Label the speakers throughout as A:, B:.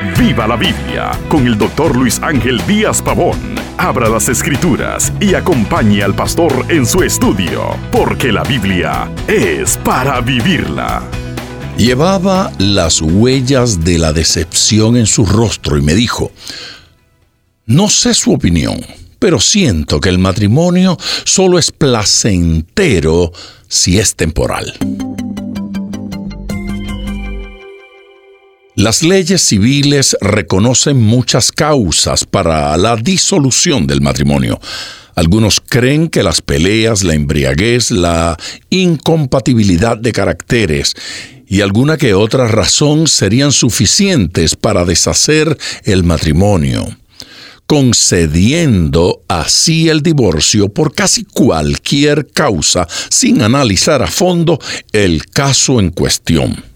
A: Viva la Biblia con el doctor Luis Ángel Díaz Pavón. Abra las escrituras y acompañe al pastor en su estudio, porque la Biblia es para vivirla.
B: Llevaba las huellas de la decepción en su rostro y me dijo, no sé su opinión, pero siento que el matrimonio solo es placentero si es temporal. Las leyes civiles reconocen muchas causas para la disolución del matrimonio. Algunos creen que las peleas, la embriaguez, la incompatibilidad de caracteres y alguna que otra razón serían suficientes para deshacer el matrimonio, concediendo así el divorcio por casi cualquier causa sin analizar a fondo el caso en cuestión.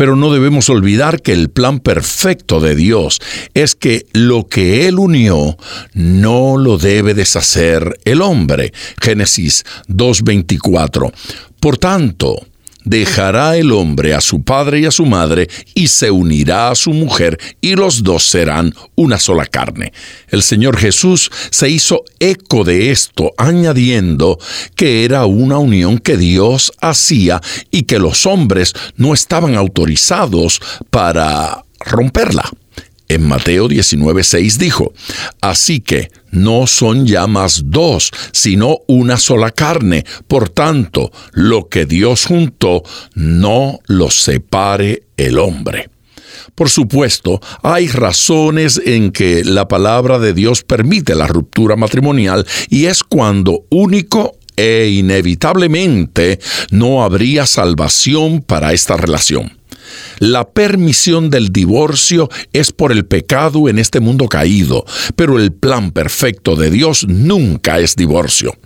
B: Pero no debemos olvidar que el plan perfecto de Dios es que lo que Él unió no lo debe deshacer el hombre. Génesis 2.24. Por tanto, dejará el hombre a su padre y a su madre y se unirá a su mujer y los dos serán una sola carne. El Señor Jesús se hizo eco de esto añadiendo que era una unión que Dios hacía y que los hombres no estaban autorizados para romperla. En Mateo 19:6 dijo, Así que no son ya más dos, sino una sola carne. Por tanto, lo que Dios juntó, no lo separe el hombre. Por supuesto, hay razones en que la palabra de Dios permite la ruptura matrimonial y es cuando único e inevitablemente no habría salvación para esta relación. La permisión del divorcio es por el pecado en este mundo caído, pero el plan perfecto de Dios nunca es divorcio.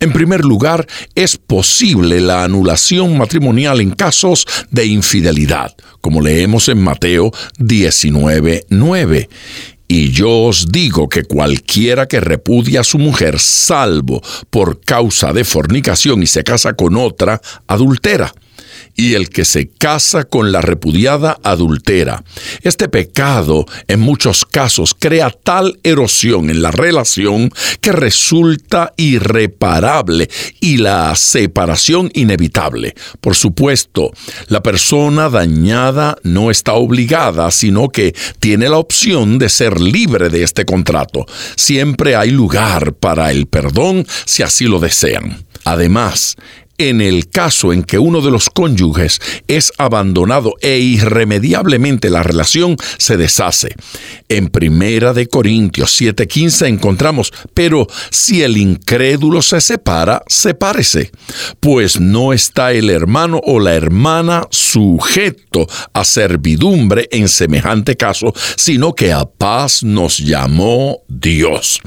B: En primer lugar, es posible la anulación matrimonial en casos de infidelidad, como leemos en Mateo 19:9. Y yo os digo que cualquiera que repudia a su mujer, salvo por causa de fornicación y se casa con otra, adultera y el que se casa con la repudiada adultera. Este pecado en muchos casos crea tal erosión en la relación que resulta irreparable y la separación inevitable. Por supuesto, la persona dañada no está obligada, sino que tiene la opción de ser libre de este contrato. Siempre hay lugar para el perdón si así lo desean. Además, en el caso en que uno de los cónyuges es abandonado e irremediablemente la relación se deshace. En Primera de Corintios 7:15 encontramos, pero si el incrédulo se separa, sepárese, pues no está el hermano o la hermana sujeto a servidumbre en semejante caso, sino que a paz nos llamó Dios.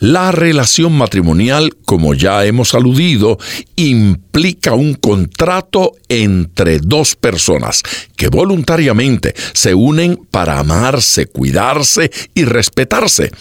B: La relación matrimonial, como ya hemos aludido, implica un contrato entre dos personas que voluntariamente se unen para amarse, cuidarse y respetarse.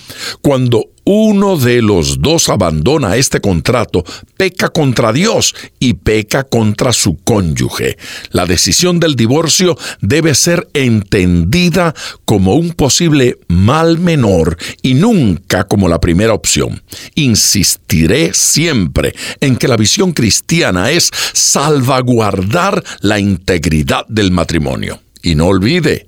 B: Cuando uno de los dos abandona este contrato, peca contra Dios y peca contra su cónyuge. La decisión del divorcio debe ser entendida como un posible mal menor y nunca como la primera opción. Insistiré siempre en que la visión cristiana es salvaguardar la integridad del matrimonio. Y no olvide,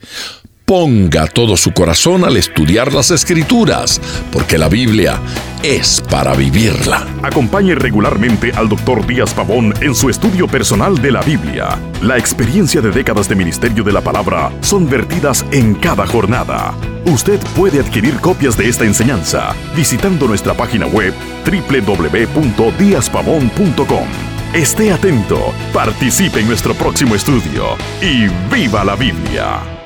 B: ponga todo su corazón al estudiar las escrituras, porque la Biblia es para vivirla.
A: Acompañe regularmente al Dr. Díaz Pavón en su estudio personal de la Biblia. La experiencia de décadas de ministerio de la palabra son vertidas en cada jornada. Usted puede adquirir copias de esta enseñanza visitando nuestra página web www.diazpavón.com. Esté atento, participe en nuestro próximo estudio y viva la Biblia.